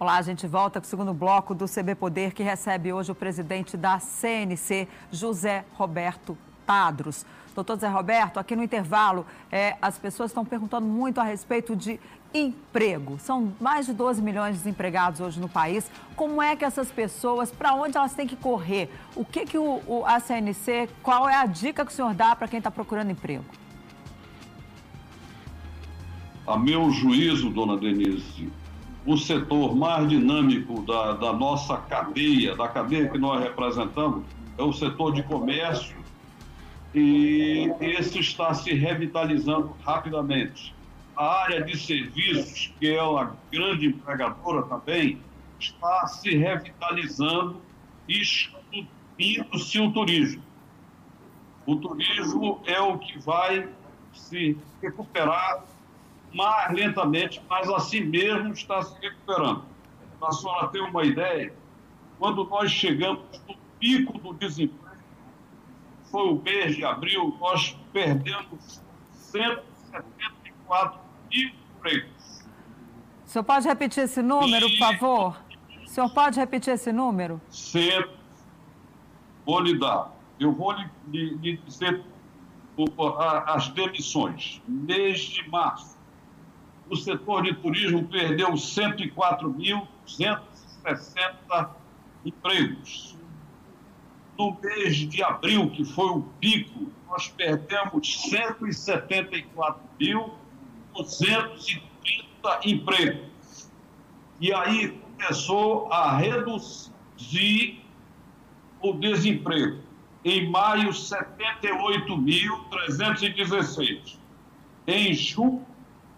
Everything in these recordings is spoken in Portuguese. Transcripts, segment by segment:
Olá, a gente volta com o segundo bloco do CB Poder, que recebe hoje o presidente da CNC, José Roberto Tadros. Doutor Zé Roberto, aqui no intervalo, é, as pessoas estão perguntando muito a respeito de emprego. São mais de 12 milhões de desempregados hoje no país. Como é que essas pessoas, para onde elas têm que correr? O que, que o, o a CNC, qual é a dica que o senhor dá para quem está procurando emprego? A meu juízo, dona Denise, o setor mais dinâmico da, da nossa cadeia, da cadeia que nós representamos, é o setor de comércio e esse está se revitalizando rapidamente. A área de serviços, que é uma grande empregadora também, está se revitalizando e explodindo-se o turismo. O turismo é o que vai se recuperar mais lentamente, mas assim mesmo está se recuperando. Para a senhora ter uma ideia, quando nós chegamos no pico do desemprego, foi o mês de abril, nós perdemos 174 mil empregos. O senhor pode repetir esse número, e... por favor? O senhor pode repetir esse número? Cento. Vou lhe dar. Eu vou lhe, lhe, lhe dizer as demissões. Mês de março, o setor de turismo perdeu 104.260 empregos. No mês de abril, que foi o pico, nós perdemos 174.230 empregos. E aí começou a reduzir o desemprego. Em maio, 78.316. Em julho,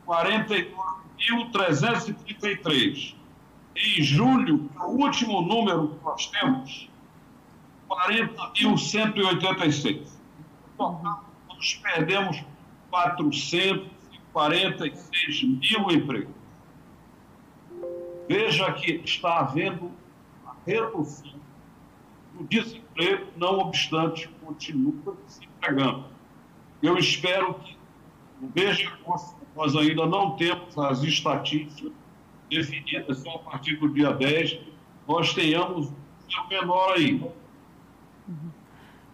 49.333. Em julho, o último número que nós temos, 40.186. Total, nós perdemos 446 mil empregos. Veja que está havendo a redução do desemprego, não obstante, continua se empregando. Eu espero que de agosto nós ainda não temos as estatísticas definidas, só a partir do dia 10, nós tenhamos um menor ainda.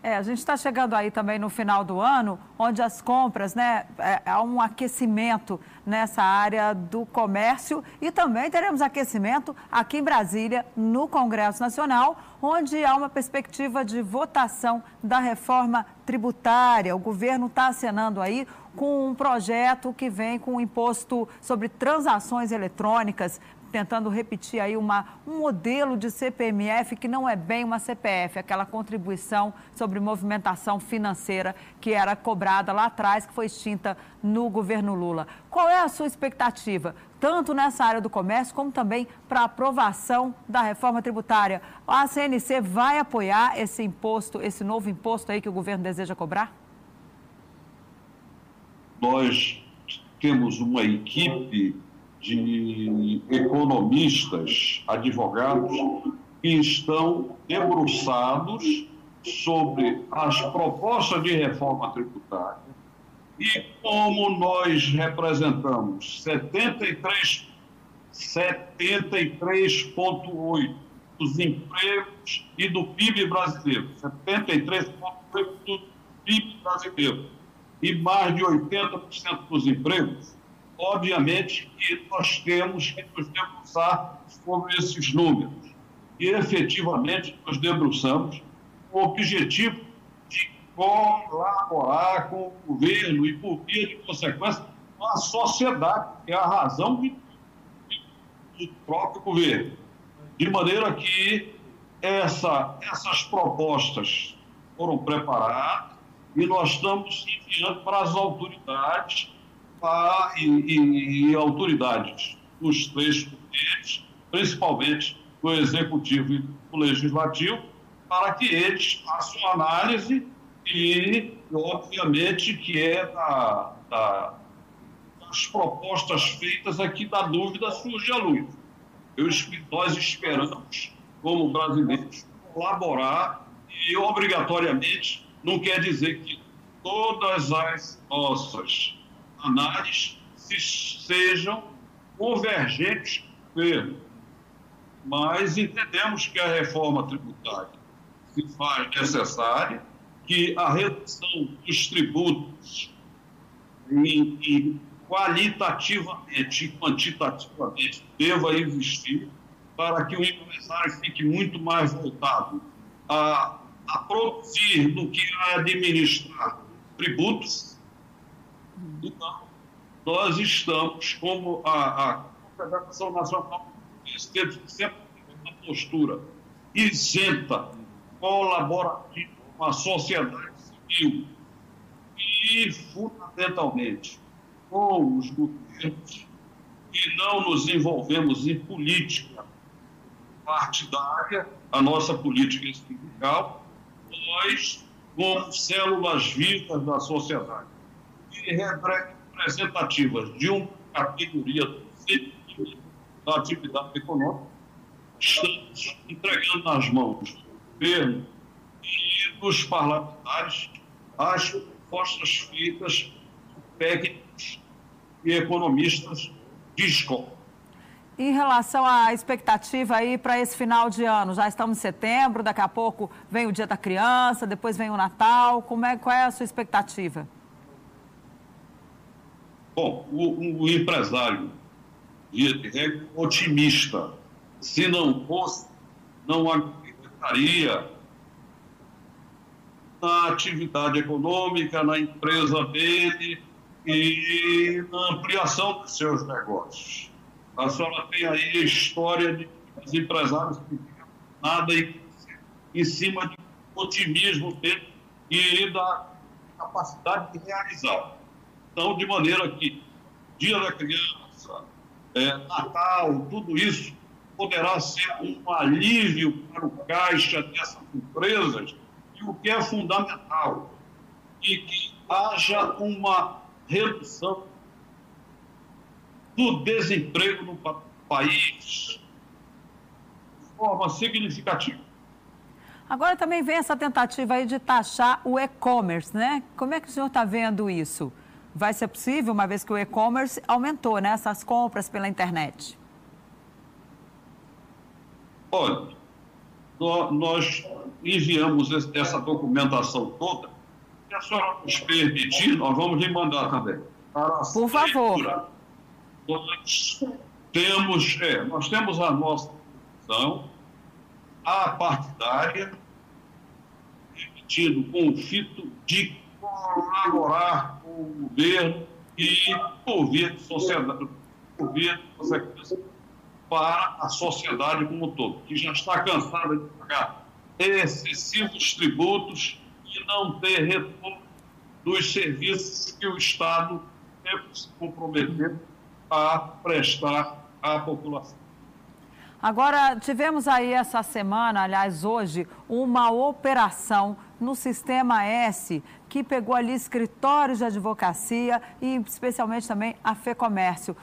É, a gente está chegando aí também no final do ano, onde as compras, né, é, há um aquecimento nessa área do comércio e também teremos aquecimento aqui em Brasília, no Congresso Nacional, onde há uma perspectiva de votação da reforma tributária. O governo está acenando aí com um projeto que vem com um imposto sobre transações eletrônicas, tentando repetir aí uma, um modelo de CPMF que não é bem uma CPF, aquela contribuição sobre movimentação financeira que era cobrada lá atrás, que foi extinta no governo Lula. Qual é a sua expectativa, tanto nessa área do comércio, como também para a aprovação da reforma tributária? A CNC vai apoiar esse imposto, esse novo imposto aí que o governo deseja cobrar? Nós temos uma equipe de economistas, advogados, que estão debruçados sobre as propostas de reforma tributária e como nós representamos 73 73,8 dos empregos e do PIB brasileiro, 73,8 do PIB brasileiro e mais de 80% dos empregos, obviamente que nós temos que nos debruçar sobre esses números. E efetivamente nos debruçamos com o objetivo de colaborar com o governo e, por via de consequência, com a sociedade, que é a razão do próprio governo. De maneira que essa, essas propostas foram preparadas e nós estamos enviando para as autoridades a, e, e, autoridades dos três poderes, principalmente do Executivo e do Legislativo, para que eles façam análise e, obviamente, que é da, da, das propostas feitas aqui da dúvida surge a luz. Eu, nós esperamos, como brasileiros, colaborar e, obrigatoriamente, não quer dizer que todas as nossas análises sejam convergentes com mas entendemos que a reforma tributária se faz necessária, que a redução dos tributos em qualitativamente e quantitativamente deva existir para que o empresário fique muito mais voltado a, a produzir do que a administrar tributos. Então, nós estamos, como a, a Confederação Nacional teve sempre uma postura isenta, colaborativa com a sociedade civil e, fundamentalmente, com os governos, e não nos envolvemos em política partidária, a nossa política sindical, nós, como células vivas da sociedade representativas de uma categoria da atividade econômica, estamos entregando nas mãos do governo e dos parlamentares as propostas feitas por técnicos e economistas de escola. Em relação à expectativa aí para esse final de ano, já estamos em setembro, daqui a pouco vem o Dia da Criança, depois vem o Natal. Como é, qual é a sua expectativa? Bom, o, o empresário é otimista. Se não fosse, não acreditaria na atividade econômica, na empresa dele e na ampliação dos seus negócios. A senhora tem aí a história de os empresários que nada em, em cima de otimismo dele e da capacidade de realizar. Então, de maneira que Dia da Criança, é, Natal, tudo isso poderá ser um alívio para o caixa dessas empresas e o que é fundamental, e que haja uma redução do desemprego no país de forma significativa. Agora também vem essa tentativa aí de taxar o e-commerce, né? Como é que o senhor está vendo isso? Vai ser possível, uma vez que o e-commerce aumentou, né? Essas compras pela internet. Olha, nós enviamos essa documentação toda. Se a senhora nos permitir, nós vamos lhe mandar também. Por favor nós temos, é, nós temos a nossa posição, a partidária, repetido, com o fito de colaborar com o governo e ouvir sociedade, ouvir para a sociedade como um todo, que já está cansada de pagar excessivos tributos e não ter retorno dos serviços que o Estado deve se comprometer a prestar à população. Agora, tivemos aí essa semana, aliás, hoje, uma operação no Sistema S que pegou ali escritórios de advocacia e especialmente também a FEComércio.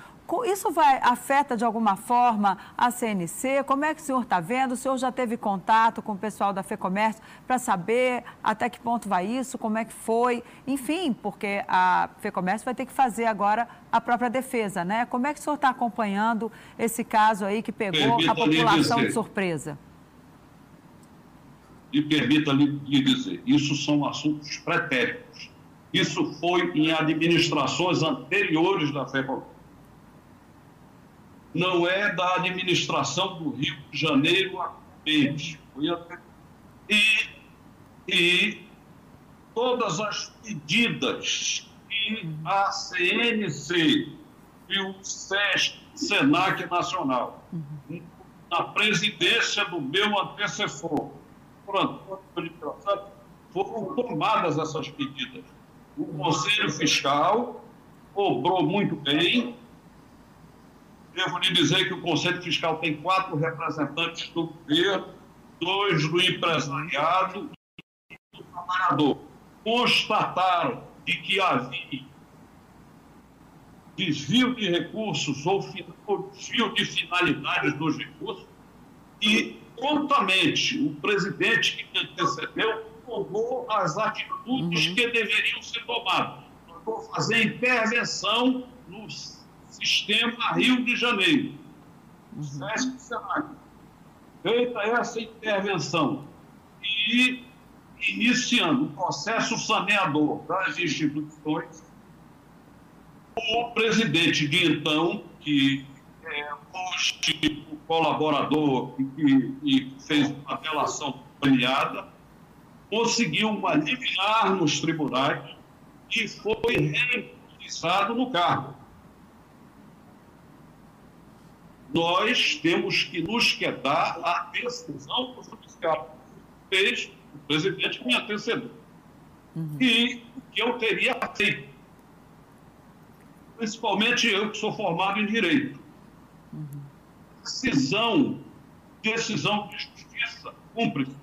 Isso vai, afeta de alguma forma a CNC? Como é que o senhor está vendo? O senhor já teve contato com o pessoal da FEComércio para saber até que ponto vai isso, como é que foi? Enfim, porque a FEComércio vai ter que fazer agora a própria defesa, né? Como é que o senhor está acompanhando esse caso aí que pegou a população de surpresa? E permita-lhe dizer, isso são assuntos pretéritos. Isso foi em administrações anteriores da FEComércio não é da administração do Rio de Janeiro a Peixe. E, e todas as medidas que a CNC e o SESC, SENAC Nacional, na presidência do meu antecessor, foram tomadas essas medidas. O Conselho Fiscal cobrou muito bem, Devo lhe dizer que o Conselho Fiscal tem quatro representantes do governo, dois do empresariado e do trabalhador. Constataram de que havia desvio de recursos ou desvio de finalidades dos recursos e prontamente o presidente que antecedeu tomou as atitudes uhum. que deveriam ser tomadas. Vamos fazer intervenção nos sistema Rio de Janeiro, o SESC Senac, feita essa intervenção e iniciando o processo saneador das instituições, o presidente de então, que é hoje colaborador e, e fez uma relação premiada, conseguiu uma liminar nos tribunais e foi reembolsado no cargo. Nós temos que nos quedar à decisão do judiciário. Fez o presidente me antecedeu. Uhum. E o que eu teria feito, principalmente eu que sou formado em Direito. Uhum. Decisão, decisão de justiça, cúmplice.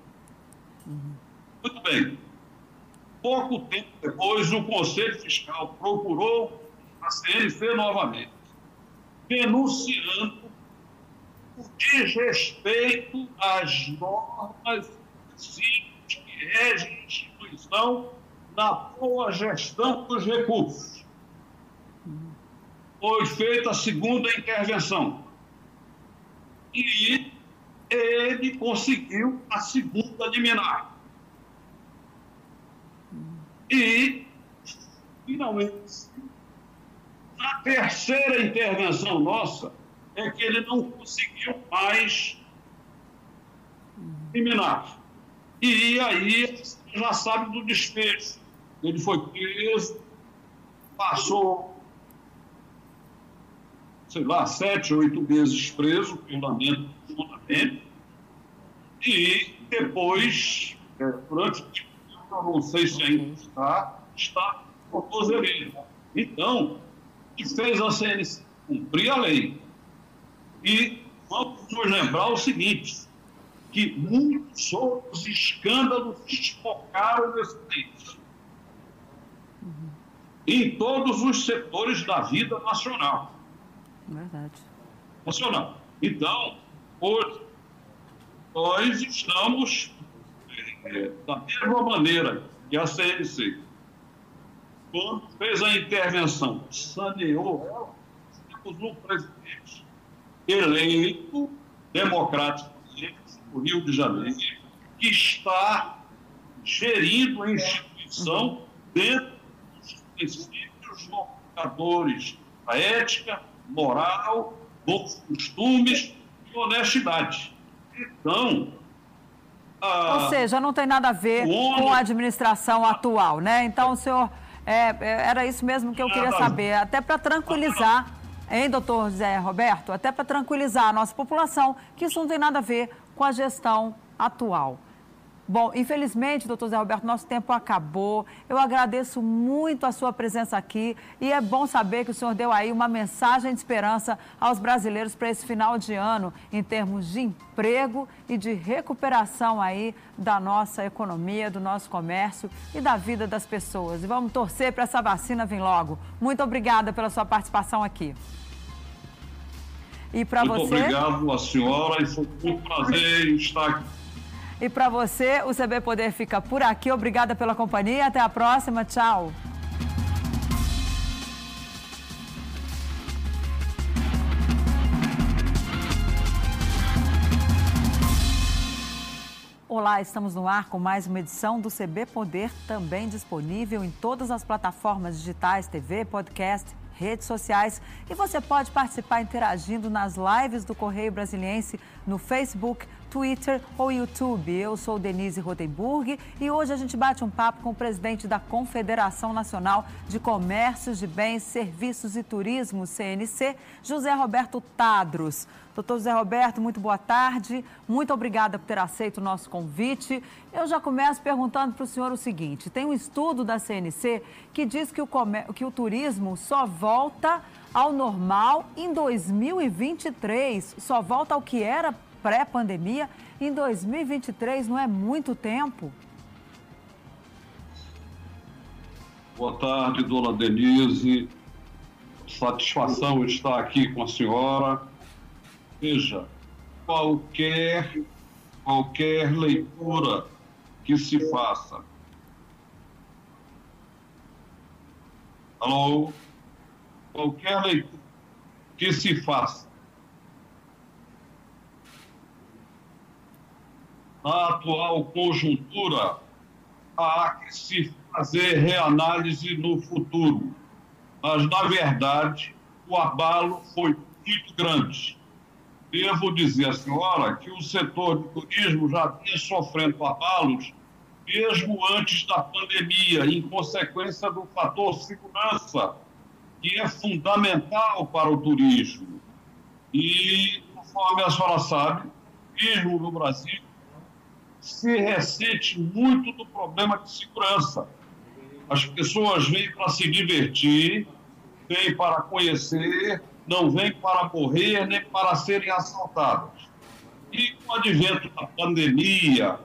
Uhum. Muito bem. Pouco tempo depois, o Conselho Fiscal procurou a CNC novamente, denunciando o desrespeito às normas princípios que regem a instituição na boa gestão dos recursos. Foi feita a segunda intervenção. E ele conseguiu a segunda liminar. E, finalmente, a terceira intervenção nossa é que ele não conseguiu mais liminar. E aí já sabe do desfecho. Ele foi preso, passou, sei lá, sete, oito meses preso, lamento profundamente, e depois, é, durante eu não sei se ainda está, está tornozeleiro. Então, o que fez a CNC? Cumprir a lei. E vamos nos lembrar o seguinte: que muitos outros escândalos desfocaram nesse país. Uhum. Em todos os setores da vida nacional. Verdade. Nacional. Então, hoje, nós estamos é, da mesma maneira que a CNC, quando fez a intervenção, saneou ela, temos um presidente eleito democrático o Rio de Janeiro, que está gerindo a instituição dentro dos princípios norteadores da ética, moral, bons costumes e honestidade. Então. A... Ou seja, não tem nada a ver com a administração atual, né? Então, o senhor. É, é era isso mesmo que eu queria saber, até para tranquilizar, hein, doutor José Roberto? Até para tranquilizar a nossa população, que isso não tem nada a ver com a gestão atual. Bom, infelizmente, doutor Zé Roberto, nosso tempo acabou. Eu agradeço muito a sua presença aqui e é bom saber que o senhor deu aí uma mensagem de esperança aos brasileiros para esse final de ano, em termos de emprego e de recuperação aí da nossa economia, do nosso comércio e da vida das pessoas. E vamos torcer para essa vacina vir logo. Muito obrigada pela sua participação aqui. E para você. Muito obrigado a senhora e foi um prazer estar aqui. E para você, o CB Poder fica por aqui. Obrigada pela companhia. Até a próxima. Tchau. Olá, estamos no ar com mais uma edição do CB Poder, também disponível em todas as plataformas digitais, TV, podcast redes sociais e você pode participar interagindo nas lives do Correio Brasiliense no Facebook, Twitter ou YouTube. Eu sou Denise Rotenburg e hoje a gente bate um papo com o presidente da Confederação Nacional de Comércios de Bens, Serviços e Turismo, CNC, José Roberto Tadros. Doutor José Roberto, muito boa tarde. Muito obrigada por ter aceito o nosso convite. Eu já começo perguntando para o senhor o seguinte: tem um estudo da CNC que diz que o, que o turismo só volta ao normal em 2023, só volta ao que era pré-pandemia, em 2023 não é muito tempo? Boa tarde, dona Denise. Satisfação estar aqui com a senhora. Veja, qualquer, qualquer leitura que se faça. Alô? Qualquer leitura que se faça na atual conjuntura, há que se fazer reanálise no futuro. Mas, na verdade, o abalo foi muito grande. Devo dizer à senhora que o setor de turismo já vinha sofrendo abalos mesmo antes da pandemia, em consequência do fator segurança, que é fundamental para o turismo. E, conforme a senhora sabe, o turismo no Brasil se ressente muito do problema de segurança. As pessoas vêm para se divertir, vêm para conhecer, não vêm para morrer nem para serem assaltadas. E com o advento da pandemia,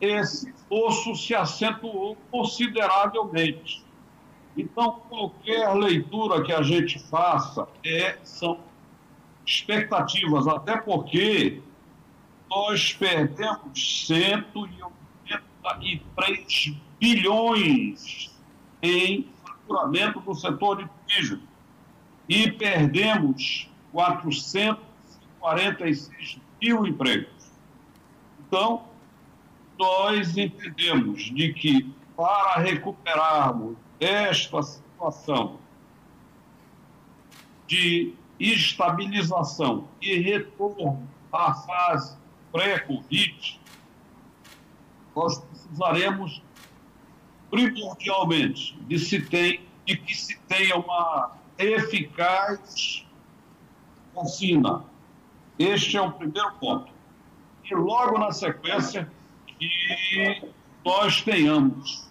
esse osso se acentuou consideravelmente. Então, qualquer leitura que a gente faça é, são expectativas, até porque nós perdemos 183 bilhões em faturamento do setor de turismo e perdemos 446 mil empregos. Então, nós entendemos de que para recuperarmos esta situação de estabilização e retorno à fase pré-Covid, nós precisaremos primordialmente de, se tem, de que se tenha uma eficaz vacina. Este é o primeiro ponto. E logo na sequência, que nós tenhamos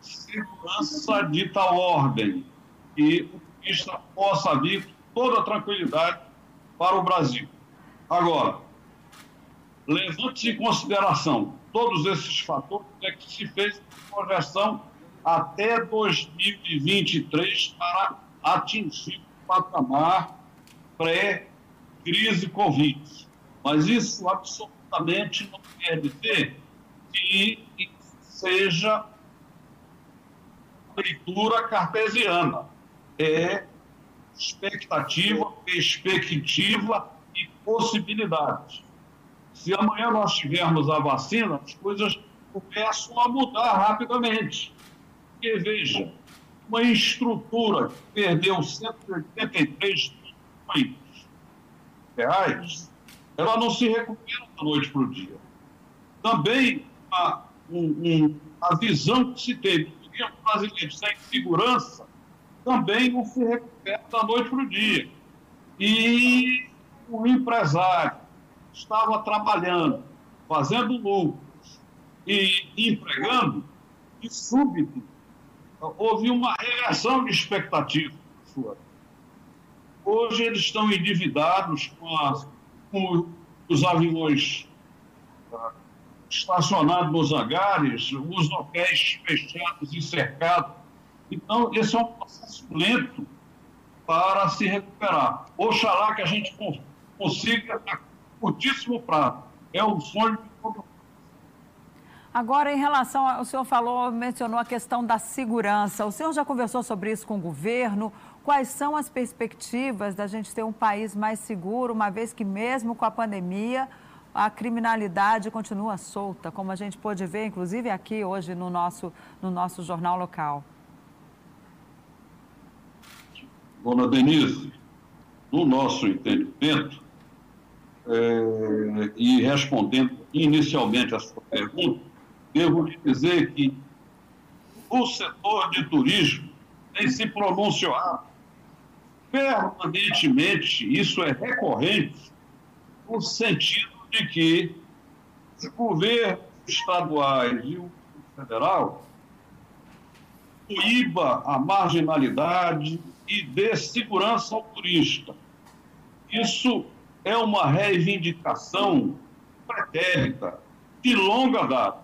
segurança de tal ordem e o turista possa vir com toda tranquilidade para o Brasil. Agora, levante-se em consideração todos esses fatores é que se fez projeção até 2023 para atingir o patamar pré-crise Covid. Mas isso absolutamente não quer dizer que seja leitura cartesiana. É expectativa, perspectiva e possibilidades. Se amanhã nós tivermos a vacina, as coisas começam a mudar rapidamente. Porque, veja, uma estrutura que perdeu 183 milhões de reais, ela não se recupera da noite para o dia. Também a, um, a visão que se teve do brasileiro sem segurança também não se recupera da noite para o dia. E o empresário estava trabalhando, fazendo lucros e empregando, e súbito houve uma reação de expectativa. Hoje eles estão endividados com, a, com os aviões estacionado nos hangares, os hotéis fechados e cercados. Então, esse é um processo lento para se recuperar. Oxalá que a gente consiga curtíssimo prazo. É um sonho de todo Agora, em relação, ao, o senhor falou, mencionou a questão da segurança. O senhor já conversou sobre isso com o governo? Quais são as perspectivas da gente ter um país mais seguro, uma vez que mesmo com a pandemia, a criminalidade continua solta, como a gente pôde ver, inclusive aqui hoje no nosso, no nosso jornal local. Dona Denise, no nosso entendimento, é, e respondendo inicialmente a sua pergunta, devo dizer que o setor de turismo tem se pronunciado permanentemente, isso é recorrente, no sentido de que os governos estaduais e o federal coíba a marginalidade e dê segurança ao turista. Isso é uma reivindicação pretérita, de longa data.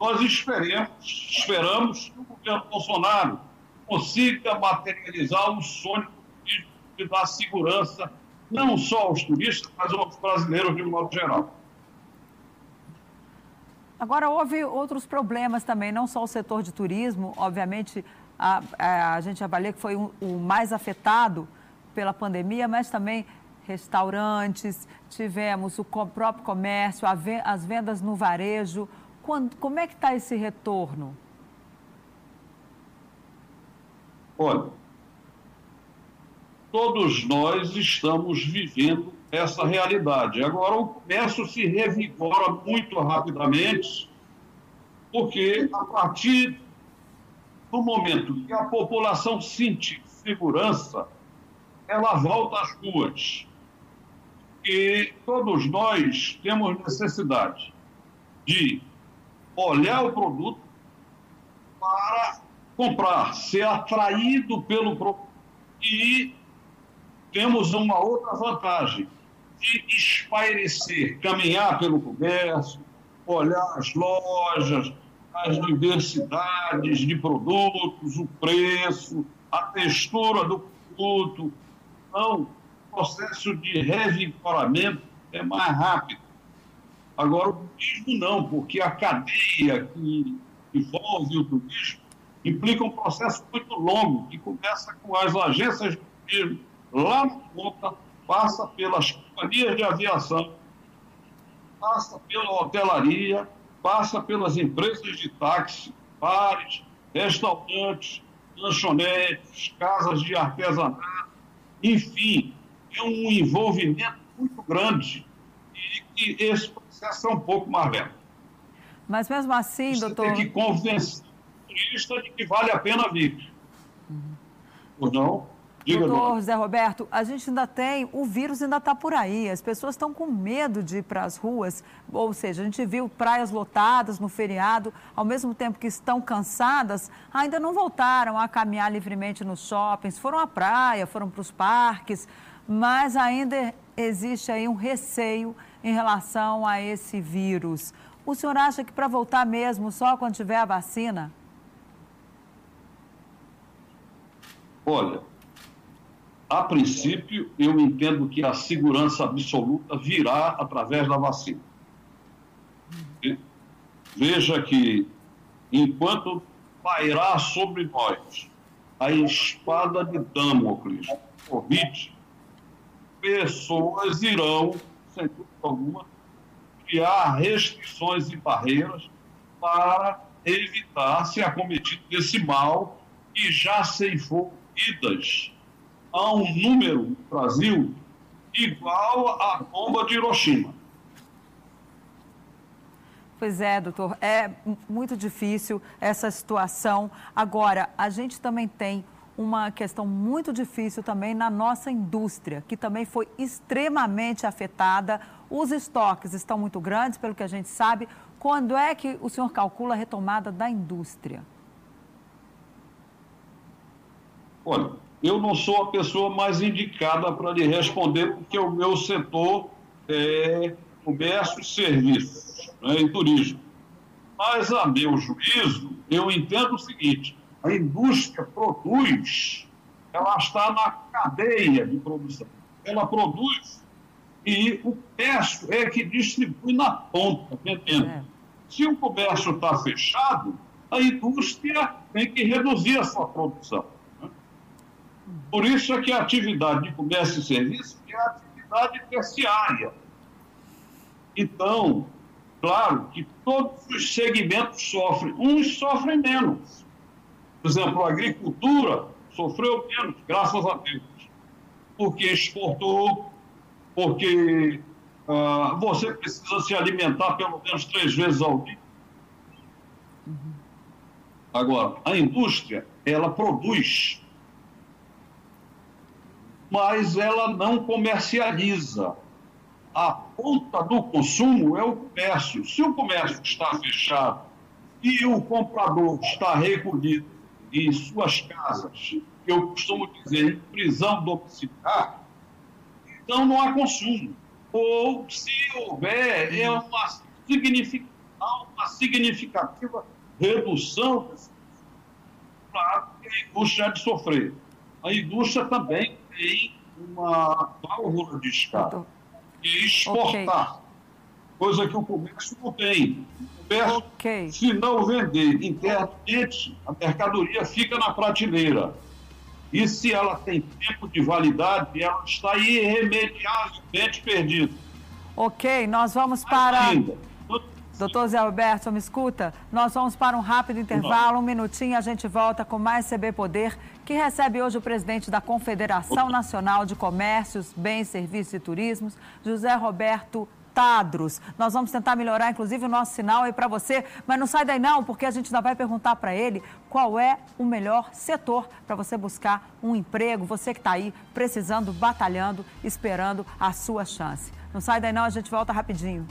Nós esperemos, esperamos que o governo Bolsonaro consiga materializar o sonho de dar segurança não só aos turistas, mas aos brasileiros de um modo geral. Agora, houve outros problemas também, não só o setor de turismo, obviamente, a, a, a gente avalia que foi um, o mais afetado pela pandemia, mas também restaurantes, tivemos o próprio comércio, as vendas no varejo. Quando, como é que está esse retorno? Olha, todos nós estamos vivendo essa realidade. Agora, o comércio se revigora muito rapidamente, porque a partir do momento que a população sentir segurança, ela volta às ruas. E todos nós temos necessidade de olhar o produto para comprar, ser atraído pelo produto. E temos uma outra vantagem, de espairecer, caminhar pelo comércio, olhar as lojas, as diversidades de produtos, o preço, a textura do produto. Então, processo de revigoramento é mais rápido. Agora, o turismo não, porque a cadeia que envolve o turismo implica um processo muito longo, que começa com as agências de turismo, lá na ponta, passa pelas companhias de aviação, passa pela hotelaria, passa pelas empresas de táxi, bares, restaurantes, lanchonetes, casas de artesanato, enfim, é um envolvimento muito grande e que esse processo é um pouco mais lento. Mas mesmo assim, Você doutor... tem que convencer o turista de que vale a pena vir. Uhum. Ou não? Diga, Doutor José Roberto, a gente ainda tem, o vírus ainda está por aí, as pessoas estão com medo de ir para as ruas, ou seja, a gente viu praias lotadas no feriado, ao mesmo tempo que estão cansadas, ainda não voltaram a caminhar livremente nos shoppings, foram à praia, foram para os parques, mas ainda existe aí um receio em relação a esse vírus. O senhor acha que para voltar mesmo só quando tiver a vacina? Olha, a princípio, eu entendo que a segurança absoluta virá através da vacina. Veja que, enquanto pairar sobre nós a espada de Damocles, Covid, pessoas irão, sem dúvida alguma, criar restrições e barreiras para evitar ser acometido desse mal que já ceifou vidas a um número no Brasil igual à bomba de Hiroshima. Pois é, doutor, é muito difícil essa situação. Agora, a gente também tem uma questão muito difícil também na nossa indústria, que também foi extremamente afetada. Os estoques estão muito grandes, pelo que a gente sabe. Quando é que o senhor calcula a retomada da indústria? Olha, eu não sou a pessoa mais indicada para lhe responder, porque o meu setor é comércio e serviços né, e turismo. Mas, a meu juízo, eu entendo o seguinte: a indústria produz, ela está na cadeia de produção. Ela produz e o comércio é que distribui na ponta, entendendo? É. Se o comércio está fechado, a indústria tem que reduzir a sua produção. Por isso é que a atividade de comércio e serviço é a atividade terciária. Então, claro que todos os segmentos sofrem, uns sofrem menos. Por exemplo, a agricultura sofreu menos, graças a Deus, porque exportou, porque uh, você precisa se alimentar pelo menos três vezes ao dia. Agora, a indústria, ela produz mas ela não comercializa. A ponta do consumo é o comércio. Se o comércio está fechado e o comprador está recolhido em suas casas, eu costumo dizer, em prisão domiciliar, então não há consumo. Ou, se houver, é uma, significativa, uma significativa redução desse Claro que a indústria há de sofrer. A indústria também tem uma válvula de escape, que é exportar, okay. Coisa que o comércio não tem. O comércio, okay. se não vender internamente, a mercadoria fica na prateleira. E se ela tem tempo de validade, ela está irremediavelmente perdida. Ok, nós vamos para. Ainda, Doutor Zé Roberto, me escuta? Nós vamos para um rápido intervalo, um minutinho, a gente volta com mais CB Poder, que recebe hoje o presidente da Confederação Nacional de Comércios, Bens, Serviços e Turismos, José Roberto Tadros. Nós vamos tentar melhorar, inclusive, o nosso sinal aí para você, mas não sai daí não, porque a gente ainda vai perguntar para ele qual é o melhor setor para você buscar um emprego, você que está aí precisando, batalhando, esperando a sua chance. Não sai daí não, a gente volta rapidinho.